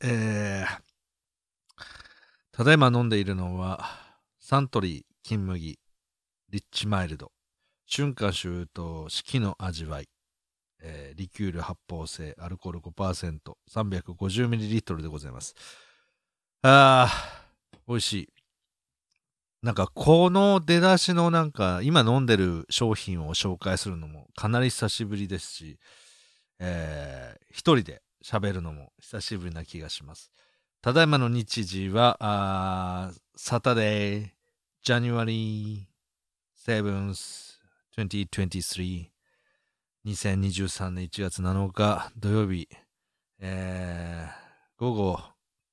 えー、ただいま飲んでいるのは、サントリー金麦、リッチマイルド、春夏秋冬四季の味わい、えー、リキュール発泡性、アルコール5%、350ml でございます。あー、美味しい。なんか、この出だしのなんか、今飲んでる商品を紹介するのもかなり久しぶりですし、えー、一人で喋るのも久しぶりな気がします。ただいまの日時は、サタデー、ジャニュアリー、7th、2023、2023年1月7日土曜日、えー、午後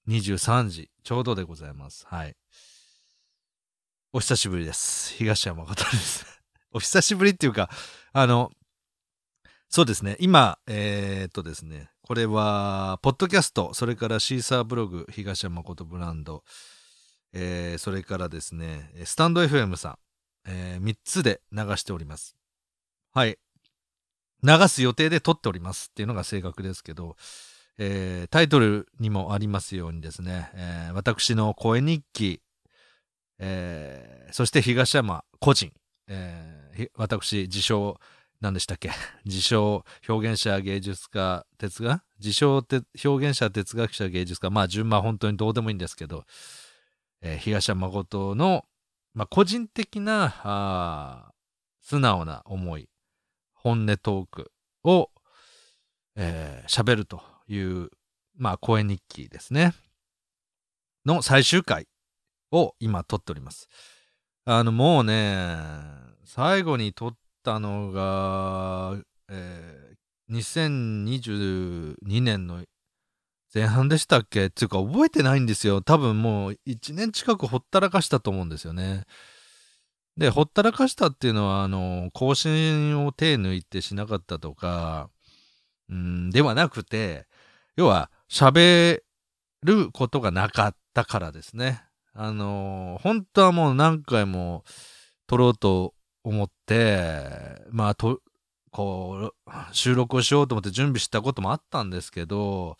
23時ちょうどでございます。はい。お久しぶりです。東山誠です。お久しぶりっていうか、あの、そうですね。今、えー、っとですね、これは、ポッドキャスト、それからシーサーブログ、東山誠ブランド、えー、それからですね、スタンド FM さん、えー、3つで流しております。はい。流す予定で撮っておりますっていうのが正確ですけど、えー、タイトルにもありますようにですね、えー、私の声日記、えー、そして東山個人、えー、私、自称、何でしたっけ？自称、表現者、芸術家、哲学？自称表現者、哲学者、芸術家？まあ、順番本当にどうでもいいんですけど、えー、東山誠の、まあ、個人的な、あ素直な思い、本音トークを、えー、喋るという、まあ、声日記ですね。の最終回を今撮っております。あの、もうね、最後に撮ってたのが、えー、2022年の前半でしたっけ？っていうか覚えてないんですよ。多分もう1年近くほったらかしたと思うんですよね。で、ほったらかしたっていうのは、あの、更新を手抜いてしなかったとか、うん、ではなくて、要は、喋ることがなかったからですね。あの、本当はもう何回も撮ろうと思って、まあ、と、こう、収録をしようと思って準備したこともあったんですけど、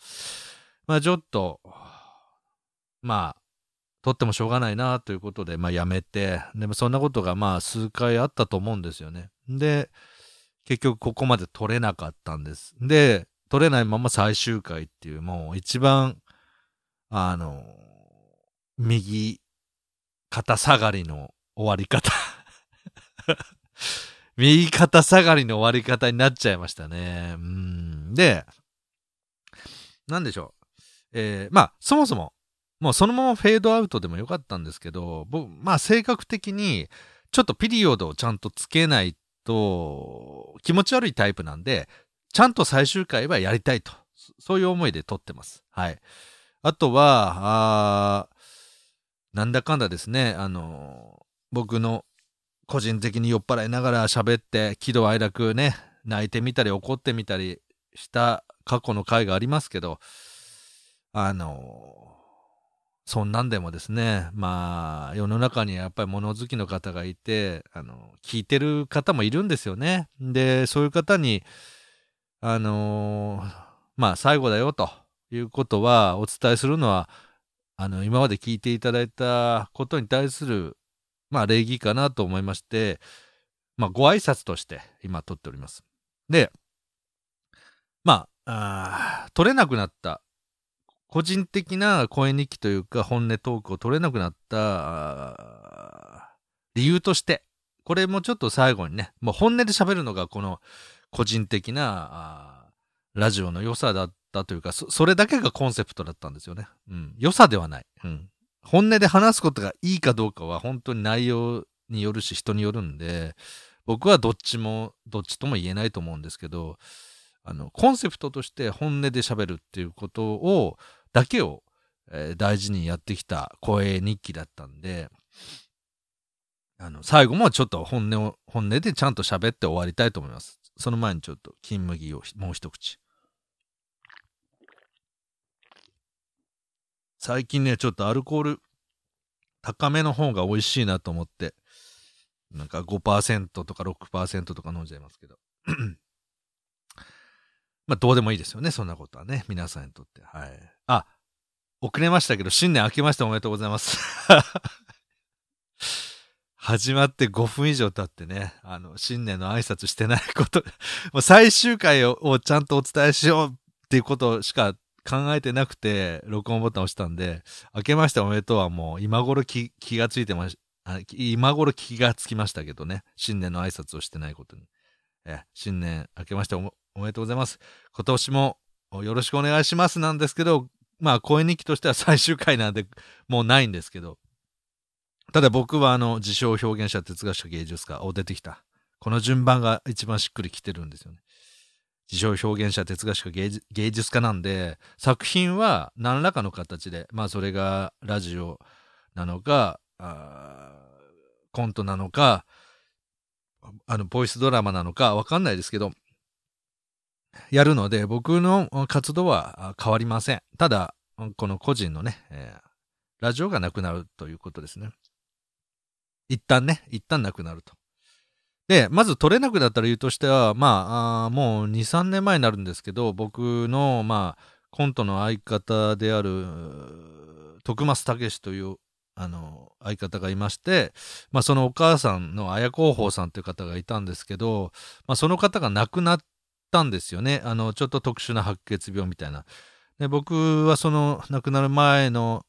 まあちょっと、まあ、撮ってもしょうがないなということで、まあやめて、でもそんなことがまあ数回あったと思うんですよね。で、結局ここまで撮れなかったんです。で、撮れないまま最終回っていう、もう一番、あの、右肩下がりの終わり方 右肩下がりの終わり方になっちゃいましたね。うん。で、なんでしょう。えー、まあ、そもそも、もうそのままフェードアウトでもよかったんですけど、僕、まあ性格的に、ちょっとピリオドをちゃんとつけないと気持ち悪いタイプなんで、ちゃんと最終回はやりたいと。そういう思いで撮ってます。はい。あとは、あなんだかんだですね、あの、僕の個人的に酔っ払いながら喋って、喜怒哀楽ね、泣いてみたり怒ってみたりした過去の回がありますけど、あの、そんなんでもですね、まあ、世の中にはやっぱり物好きの方がいて、あの、聞いてる方もいるんですよね。で、そういう方に、あのまあ、最後だよということはお伝えするのは、あの、今まで聞いていただいたことに対する、まあ、礼儀かなと思いまして、まあ、ご挨拶として今撮っております。で、まあ、あ取れなくなった個人的な声日記というか本音トークを取れなくなった理由として、これもちょっと最後にね、もう本音で喋るのがこの個人的なラジオの良さだったというかそ、それだけがコンセプトだったんですよね。うん。良さではない。うん。本音で話すことがいいかどうかは本当に内容によるし人によるんで、僕はどっちも、どっちとも言えないと思うんですけど、あの、コンセプトとして本音で喋るっていうことを、だけを、えー、大事にやってきた声日記だったんで、あの、最後もちょっと本音を、本音でちゃんと喋って終わりたいと思います。その前にちょっと金麦をもう一口。最近ね、ちょっとアルコール高めの方が美味しいなと思って、なんか5%とか6%とか飲んじゃいますけど。まあ、どうでもいいですよね、そんなことはね、皆さんにとって。はい。あ、遅れましたけど、新年明けましておめでとうございます。始まって5分以上経ってね、あの、新年の挨拶してないこと もう最終回をちゃんとお伝えしようっていうことしか考えてなくて、録音ボタン押したんで、明けましておめでとうはもう今頃気がついてまし、今頃気がつきましたけどね、新年の挨拶をしてないことに。え新年明けましておめでとうございます。今年もよろしくお願いしますなんですけど、まあ、声日記としては最終回なんで、もうないんですけど、ただ僕はあの、自称表現者、哲学者、芸術家を出てきた。この順番が一番しっくりきてるんですよね。自称表現者、哲学者、芸術家なんで、作品は何らかの形で、まあそれがラジオなのか、コントなのか、あの、ボイスドラマなのかわかんないですけど、やるので、僕の活動は変わりません。ただ、この個人のね、えー、ラジオがなくなるということですね。一旦ね、一旦なくなると。で、まず取れなくなった理由としては、まあ、あもう2、3年前になるんですけど、僕の、まあ、コントの相方である、徳松武という、あの、相方がいまして、まあ、そのお母さんの綾広報さんという方がいたんですけど、まあ、その方が亡くなったんですよね。あの、ちょっと特殊な白血病みたいな。で、僕はその亡くなる前の、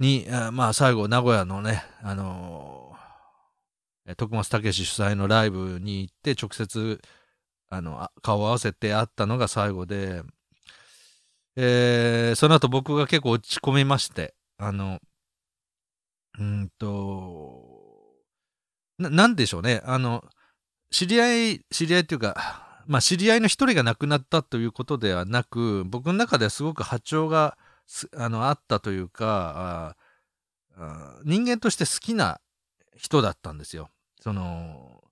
に、まあ最後、名古屋のね、あの、徳松武主催のライブに行って、直接、あの、顔を合わせて会ったのが最後で、えー、その後僕が結構落ち込みまして、あの、うんと、な、なんでしょうね。あの、知り合い、知り合いっていうか、まあ知り合いの一人が亡くなったということではなく、僕の中ではすごく波長があの、あったというか、人間として好きな人だったんですよ。その、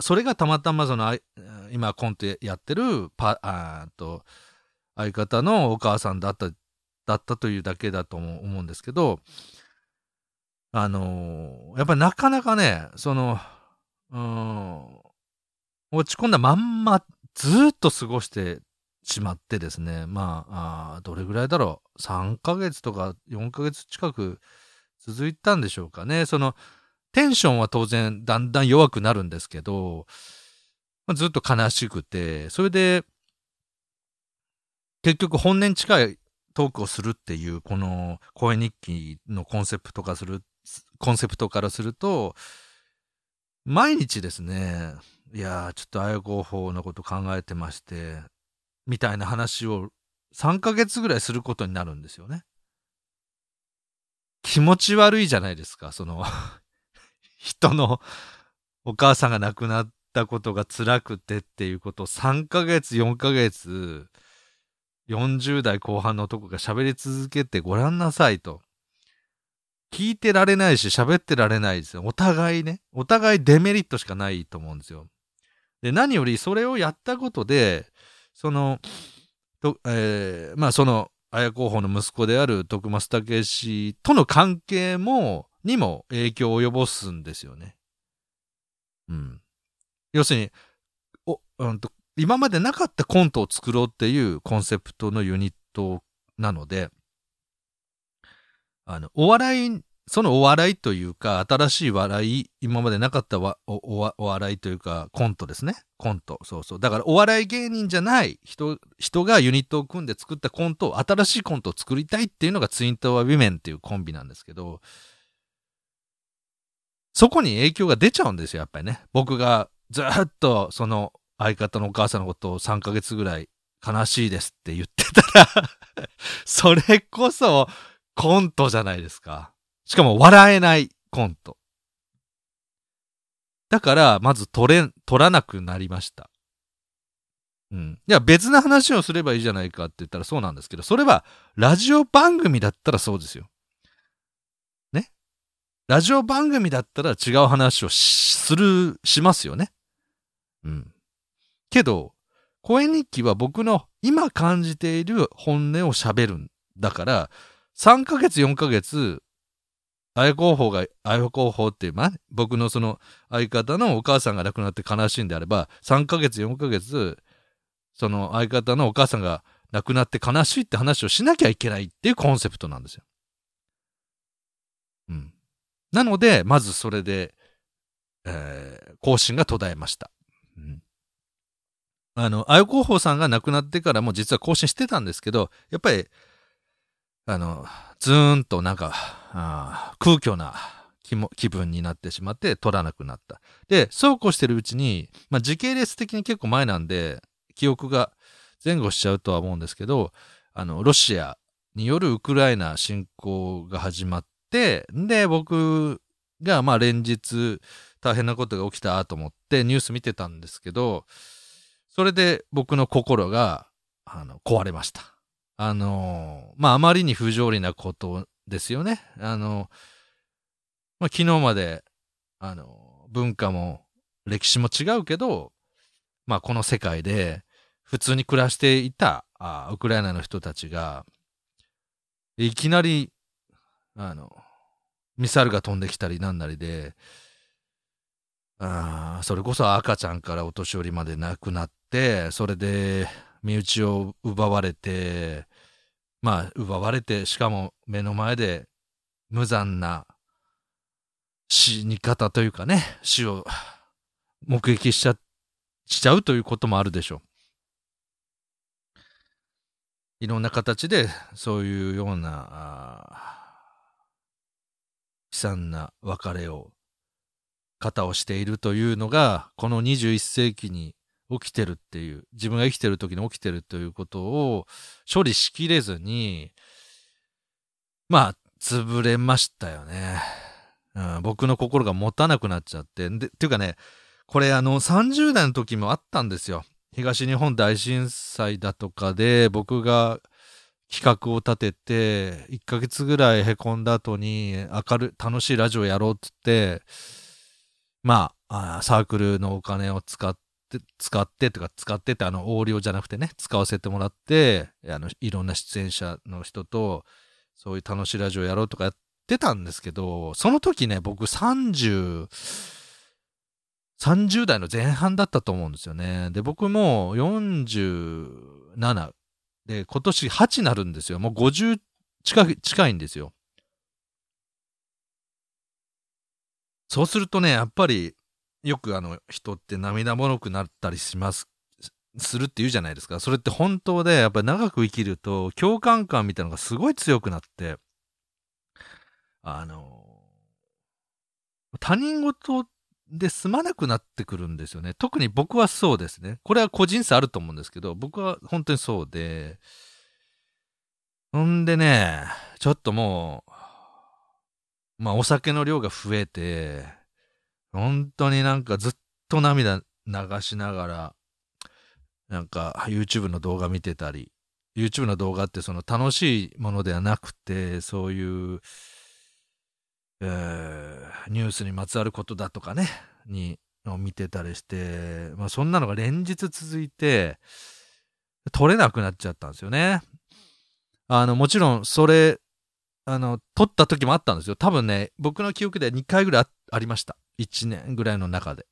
それがたまたまその、今コントやってるパ、あと、相方のお母さんだった、だったというだけだと思うんですけど、あのやっぱりなかなかね、その、うん、落ち込んだまんまずっと過ごしてしまってですね、まあ、あどれぐらいだろう、3ヶ月とか4ヶ月近く続いたんでしょうかね。その、テンションは当然だんだん弱くなるんですけど、ま、ずっと悲しくて、それで、結局本音に近いトークをするっていう、この声日記のコンセプト化する、コンセプトからすると、毎日ですね、いやちょっとあや合法のこと考えてまして、みたいな話を3ヶ月ぐらいすることになるんですよね。気持ち悪いじゃないですか、その人のお母さんが亡くなったことが辛くてっていうことを3ヶ月、4ヶ月、40代後半の男が喋り続けてごらんなさいと。聞いてられないし喋ってられないですよ。お互いね。お互いデメリットしかないと思うんですよ。で、何よりそれをやったことで、その、とえー、まあその、綾候補の息子である徳増武氏との関係も、にも影響を及ぼすんですよね。うん。要するに、お、うんと、今までなかったコントを作ろうっていうコンセプトのユニットなので、あの、お笑いそのお笑いというか、新しい笑い、今までなかったおおお笑いというか、コントですね。コント。そうそう。だから、お笑い芸人じゃない人、人がユニットを組んで作ったコントを、新しいコントを作りたいっていうのがツインタワーウィメンっていうコンビなんですけど、そこに影響が出ちゃうんですよ、やっぱりね。僕がずっとその相方のお母さんのことを3ヶ月ぐらい悲しいですって言ってたら それこそコントじゃないですか。しかも笑えないコント。だから、まず取れ、取らなくなりました。うん。いや、別な話をすればいいじゃないかって言ったらそうなんですけど、それは、ラジオ番組だったらそうですよ。ラジオ番組だったら違う話をする、しますよね。うん。けど、声日記は僕の今感じている本音を喋るんだから、3ヶ月4ヶ月綾候補が、綾候補っていう、まあ、僕のその相方のお母さんが亡くなって悲しいんであれば、3ヶ月、4ヶ月、その相方のお母さんが亡くなって悲しいって話をしなきゃいけないっていうコンセプトなんですよ。うん。なので、まずそれで、えー、更新が途絶えました。うん。あの、あよ広報さんが亡くなってからも実は更新してたんですけど、やっぱり、あの、ずーんとなんか、あ空虚な気も気分になってしまって撮らなくなった。で、そうこうしてるうちに、まあ、時系列的に結構前なんで、記憶が前後しちゃうとは思うんですけど、あの、ロシアによるウクライナ侵攻が始まって、で、僕が、まあ、連日大変なことが起きたと思ってニュース見てたんですけど、それで僕の心が、あの、壊れました。あの、まあ、あまりに不条理なことですよね。あの、まあ、昨日まで、あの、文化も歴史も違うけど、まあ、この世界で普通に暮らしていたあウクライナの人たちが、いきなり、あの、ミサイルが飛んできたりなんなりで、あそれこそ赤ちゃんからお年寄りまで亡くなって、それで身内を奪われて、まあ、奪われて、しかも目の前で無残な死に方というかね、死を目撃しちゃ、しちゃうということもあるでしょう。いろんな形でそういうような悲惨な別れを方をしているというのがこの21世紀に起きてるっていう自分が生きてる時に起きてるということを処理しきれずにまあ潰れましたよね。うん、僕の心が持たなくなっちゃって。で、っていうかね、これあの30代の時もあったんですよ。東日本大震災だとかで僕が企画を立てて、1ヶ月ぐらいへこんだ後に明るい、楽しいラジオやろうっつって、まあ、サークルのお金を使って、使ってとか使ってってあの横領じゃなくてね、使わせてもらって、あの、いろんな出演者の人と、そういう楽しいラジオやろうとかやってたんですけど、その時ね、僕30、30代の前半だったと思うんですよね。で、僕も47で、今年8になるんですよ。もう50近い、近いんですよ。そうするとね、やっぱり、よくあの、人って涙もろくなったりします、するって言うじゃないですか。それって本当で、やっぱり長く生きると、共感感みたいなのがすごい強くなって、あの、他人事で済まなくなってくるんですよね。特に僕はそうですね。これは個人差あると思うんですけど、僕は本当にそうで、ほんでね、ちょっともう、まあお酒の量が増えて、本当になんかずっと涙流しながら、なんか YouTube の動画見てたり、YouTube の動画ってその楽しいものではなくて、そういう、え、ニュースにまつわることだとかね、に、を見てたりして、まあそんなのが連日続いて、撮れなくなっちゃったんですよね。あの、もちろん、それ、あの、撮った時もあったんですよ。多分ね、僕の記憶で2回ぐらいありました。1年ぐらいの中で。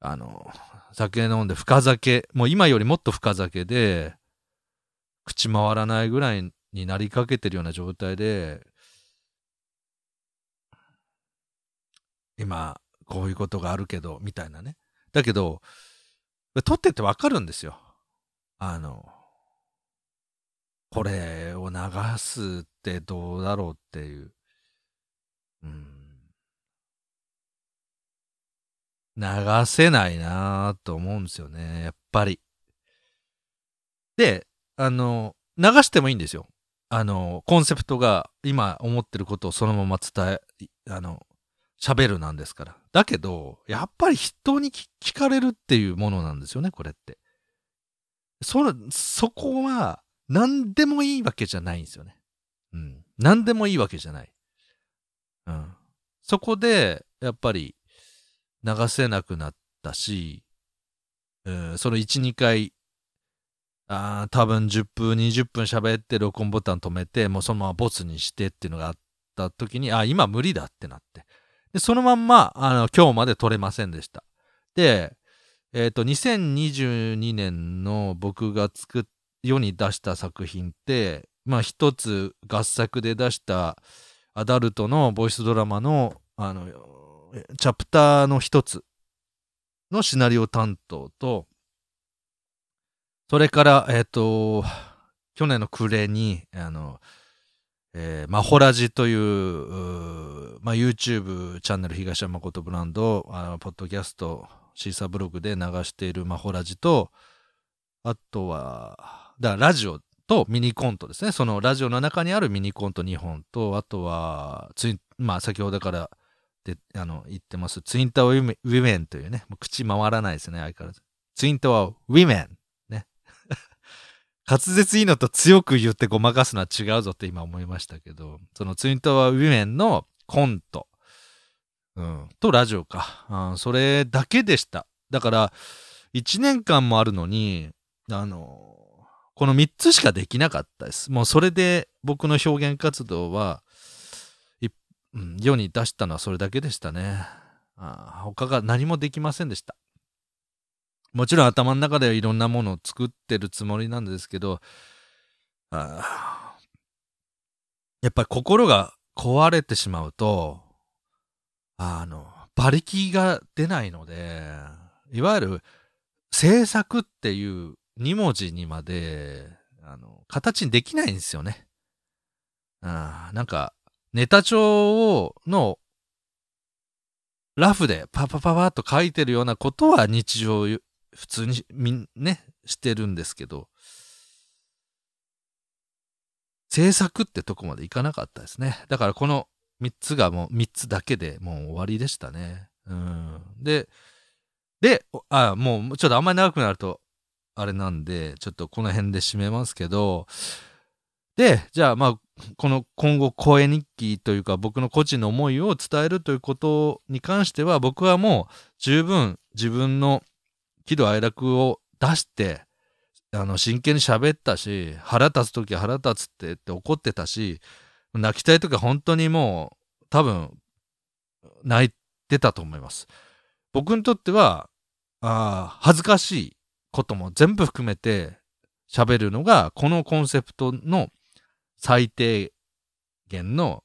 あの、酒飲んで深酒、もう今よりもっと深酒で、口回らないぐらいになりかけてるような状態で、今、こういうことがあるけど、みたいなね。だけど、撮っててわかるんですよ。あの、これを流すってどうだろうっていう。うん。流せないなと思うんですよね。やっぱり。で、あの、流してもいいんですよ。あの、コンセプトが今思ってることをそのまま伝え、あの、喋るなんですから。だけど、やっぱり人に聞かれるっていうものなんですよね、これって。そ、そこは、何でもいいわけじゃないんですよね。うん。何でもいいわけじゃない。うん。そこで、やっぱり、流せなくなったし、うん、その1、2回、あ多分10分、20分喋って録音ボタン止めて、もうそのままボツにしてっていうのがあった時に、あ、今無理だってなって。で、そのまんま、あの、今日まで取れませんでした。で、えっ、ー、と、2022年の僕が作っ世に出した作品って、まあ一つ合作で出したアダルトのボイスドラマの、あの、チャプターの一つのシナリオ担当と、それから、えっ、と、去年の暮れに、あの、えーマホラジという、うーまあ、YouTube チャンネル東山誠ブランド、あのポッドキャスト、シーサーブログで流しているマホラジと、あとは、だラジオとミニコントですね。そのラジオの中にあるミニコント2本と、あとは、ツイ、まあ、先ほどからで、あの、言ってます、ツインタワーウィメンというね、もう口回らないですね、相変わらず。ツインタワーウィメン。滑舌いいのと強く言ってごまかすのは違うぞって今思いましたけど、そのツインタワーウィメンのコント、うん、とラジオか。うん、それだけでした。だから、1年間もあるのに、あの、この3つしかできなかったです。もうそれで僕の表現活動は、うん、世に出したのはそれだけでしたね。あ他が何もできませんでした。もちろん頭の中ではいろんなものを作ってるつもりなんですけど、あやっぱり心が壊れてしまうと、あの、馬力が出ないので、いわゆる制作っていう2文字にまで、あの、形にできないんですよね。あなんか、ネタ帳を、の、ラフでパパパパッと書いてるようなことは日常普通にみんね、してるんですけど、制作ってとこまでいかなかったですね。だからこの3つがもう3つだけでもう終わりでしたね。うん。で、で、おあ、もうちょっとあんまり長くなると、あれなんで、ちょっとこの辺で締めますけど、で、じゃあまあ、この今後声日記というか僕の個人の思いを伝えるということに関しては僕はもう十分自分の喜怒哀楽を出して、あの、真剣に喋ったし、腹立つときは腹立つってって怒ってたし、泣きたいときは本当にもう、多分、泣いてたと思います。僕にとっては、あ恥ずかしいことも全部含めて喋るのが、このコンセプトの最低限の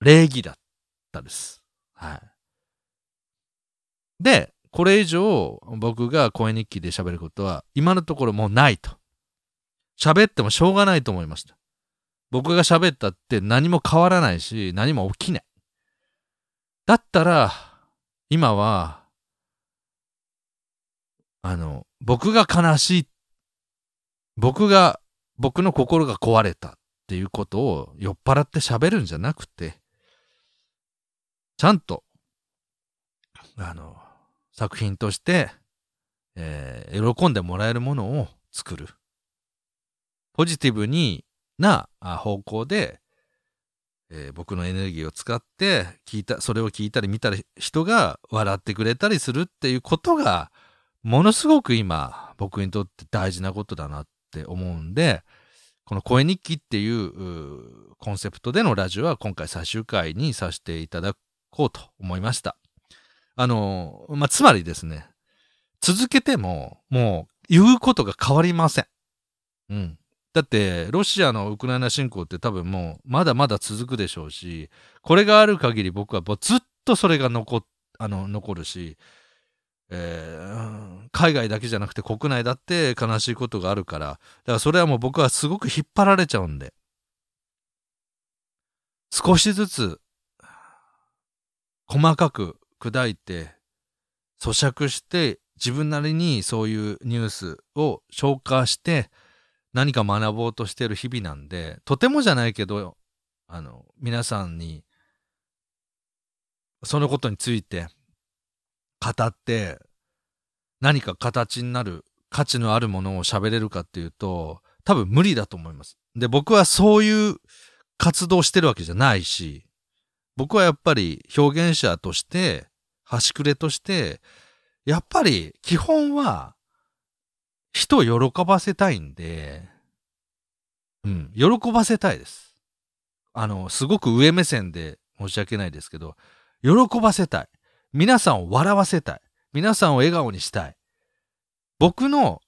礼儀だったです。はい。で、これ以上僕が声日記で喋ることは今のところもうないと。喋ってもしょうがないと思いました。僕が喋ったって何も変わらないし何も起きない。だったら今はあの僕が悲しい僕が僕の心が壊れたっていうことを酔っ払って喋るんじゃなくてちゃんとあの作品として、えー喜んでもらえるものを作る。ポジティブにな方向で、えー僕のエネルギーを使って聞いた、それを聞いたり見たり人が笑ってくれたりするっていうことが、ものすごく今、僕にとって大事なことだなって思うんで、この声日記っていうコンセプトでのラジオは今回最終回にさせていただこうと思いました。あの、まあ、つまりですね、続けても、もう、言うことが変わりません。うん。だって、ロシアのウクライナ侵攻って多分もう、まだまだ続くでしょうし、これがある限り僕はもうずっとそれが残、あの、残るし、えー海外だけじゃなくて国内だって悲しいことがあるから、だからそれはもう僕はすごく引っ張られちゃうんで、少しずつ、細かく砕いて、咀嚼して、自分なりにそういうニュースを消化して、何か学ぼうとしてる日々なんで、とてもじゃないけど、あの、皆さんに、そのことについて語って、何か形になる価値のあるものを喋れるかっていうと、多分無理だと思います。で、僕はそういう活動してるわけじゃないし、僕はやっぱり表現者として、端くれとして、やっぱり基本は人を喜ばせたいんで、うん、喜ばせたいです。あの、すごく上目線で申し訳ないですけど、喜ばせたい。皆さんを笑わせたい。皆さんを笑顔にしたい。僕の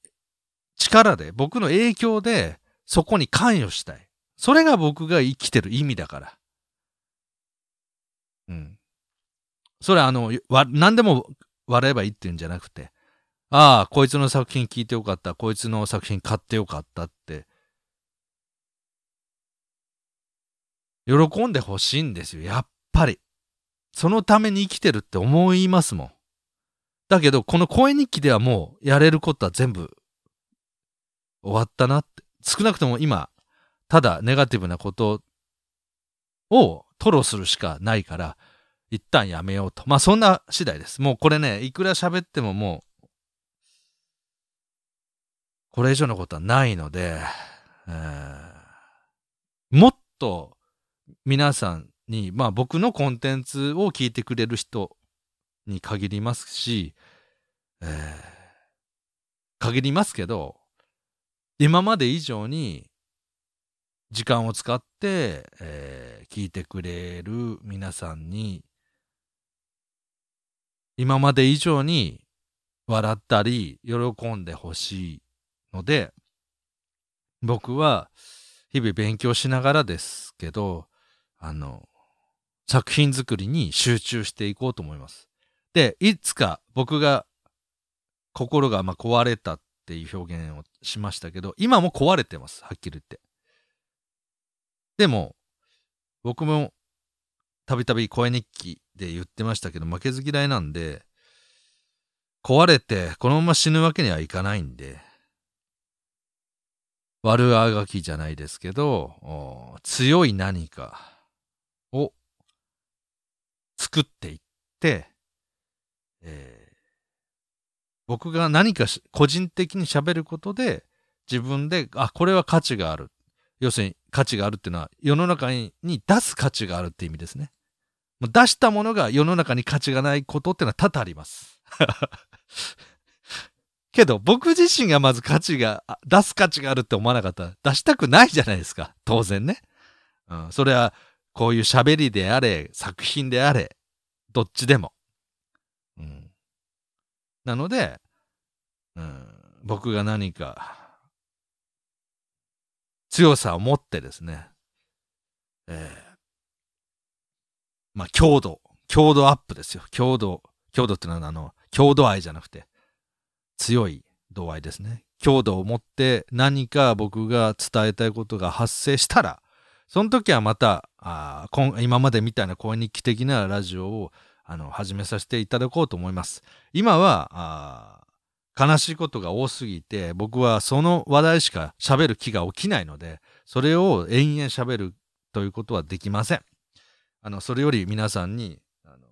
力で、僕の影響で、そこに関与したい。それが僕が生きてる意味だから。うん。それあの、わ、何でも笑えばいいっていうんじゃなくて、ああ、こいつの作品聞いてよかった、こいつの作品買ってよかったって、喜んでほしいんですよ、やっぱり。そのために生きてるって思いますもん。だけど、この声日記ではもうやれることは全部終わったなって。少なくとも今、ただネガティブなことを吐露するしかないから、一旦やめようと。まあそんな次第です。もうこれね、いくら喋ってももう、これ以上のことはないので、えー、もっと皆さんに、まあ僕のコンテンツを聞いてくれる人に限りますし、えー、限りますけど、今まで以上に時間を使って、えー、聞いてくれる皆さんに、今まで以上に笑ったり、喜んでほしいので、僕は日々勉強しながらですけど、あの、作品作りに集中していこうと思います。で、いつか僕が心がま壊れたっていう表現をしましたけど、今も壊れてます。はっきり言って。でも、僕もたびたび声日記で言ってましたけど、負けず嫌いなんで、壊れてこのまま死ぬわけにはいかないんで、悪あがきじゃないですけど、強い何かを作っていって、えー僕が何か個人的に喋ることで、自分で、あ、これは価値がある。要するに価値があるっていうのは、世の中に出す価値があるって意味ですね。出したものが世の中に価値がないことっていうのは多々あります。けど、僕自身がまず価値が、出す価値があるって思わなかったら、出したくないじゃないですか。当然ね。うん。それは、こういう喋りであれ、作品であれ、どっちでも。うん。なので、うん、僕が何か強さを持ってですね、えー、まあ、強度、強度アップですよ。強度、強度ってのはあの、強度愛じゃなくて、強い度合いですね。強度を持って何か僕が伝えたいことが発生したら、その時はまた、あ今までみたいな声日記的なラジオをあの、始めさせていただこうと思います。今は、悲しいことが多すぎて、僕はその話題しか喋る気が起きないので、それを延々喋るということはできません。あの、それより皆さんに、あの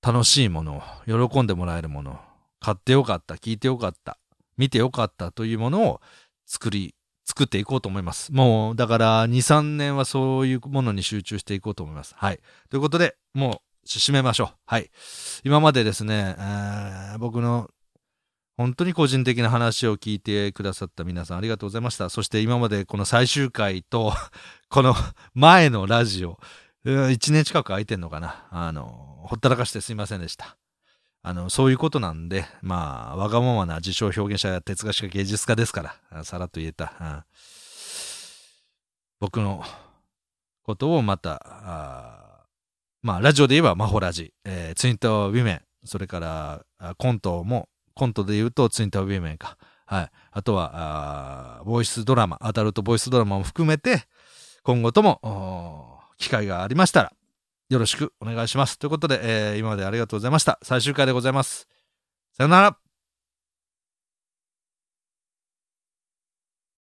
楽しいもの、喜んでもらえるもの、買ってよかった、聞いてよかった、見てよかったというものを作り、作っていこうと思います。もう、だから、2、3年はそういうものに集中していこうと思います。はい。ということで、もう、締めましょう。はい。今までですね、えー、僕の本当に個人的な話を聞いてくださった皆さんありがとうございました。そして今までこの最終回と この前のラジオ、1年近く空いてんのかな。あの、ほったらかしてすいませんでした。あの、そういうことなんで、まあ、わがままな自称表現者や哲学者芸術家ですから、さらっと言えた。うん、僕のことをまた、まあ、ラジオで言えばマホラジ、えー、ツイントウィメン、それからコントも、コントで言うとツインタービーメンか。はい。あとは、あボイスドラマ、アダルトボイスドラマも含めて、今後とも、機会がありましたら、よろしくお願いします。ということで、えー、今までありがとうございました。最終回でございます。さよなら。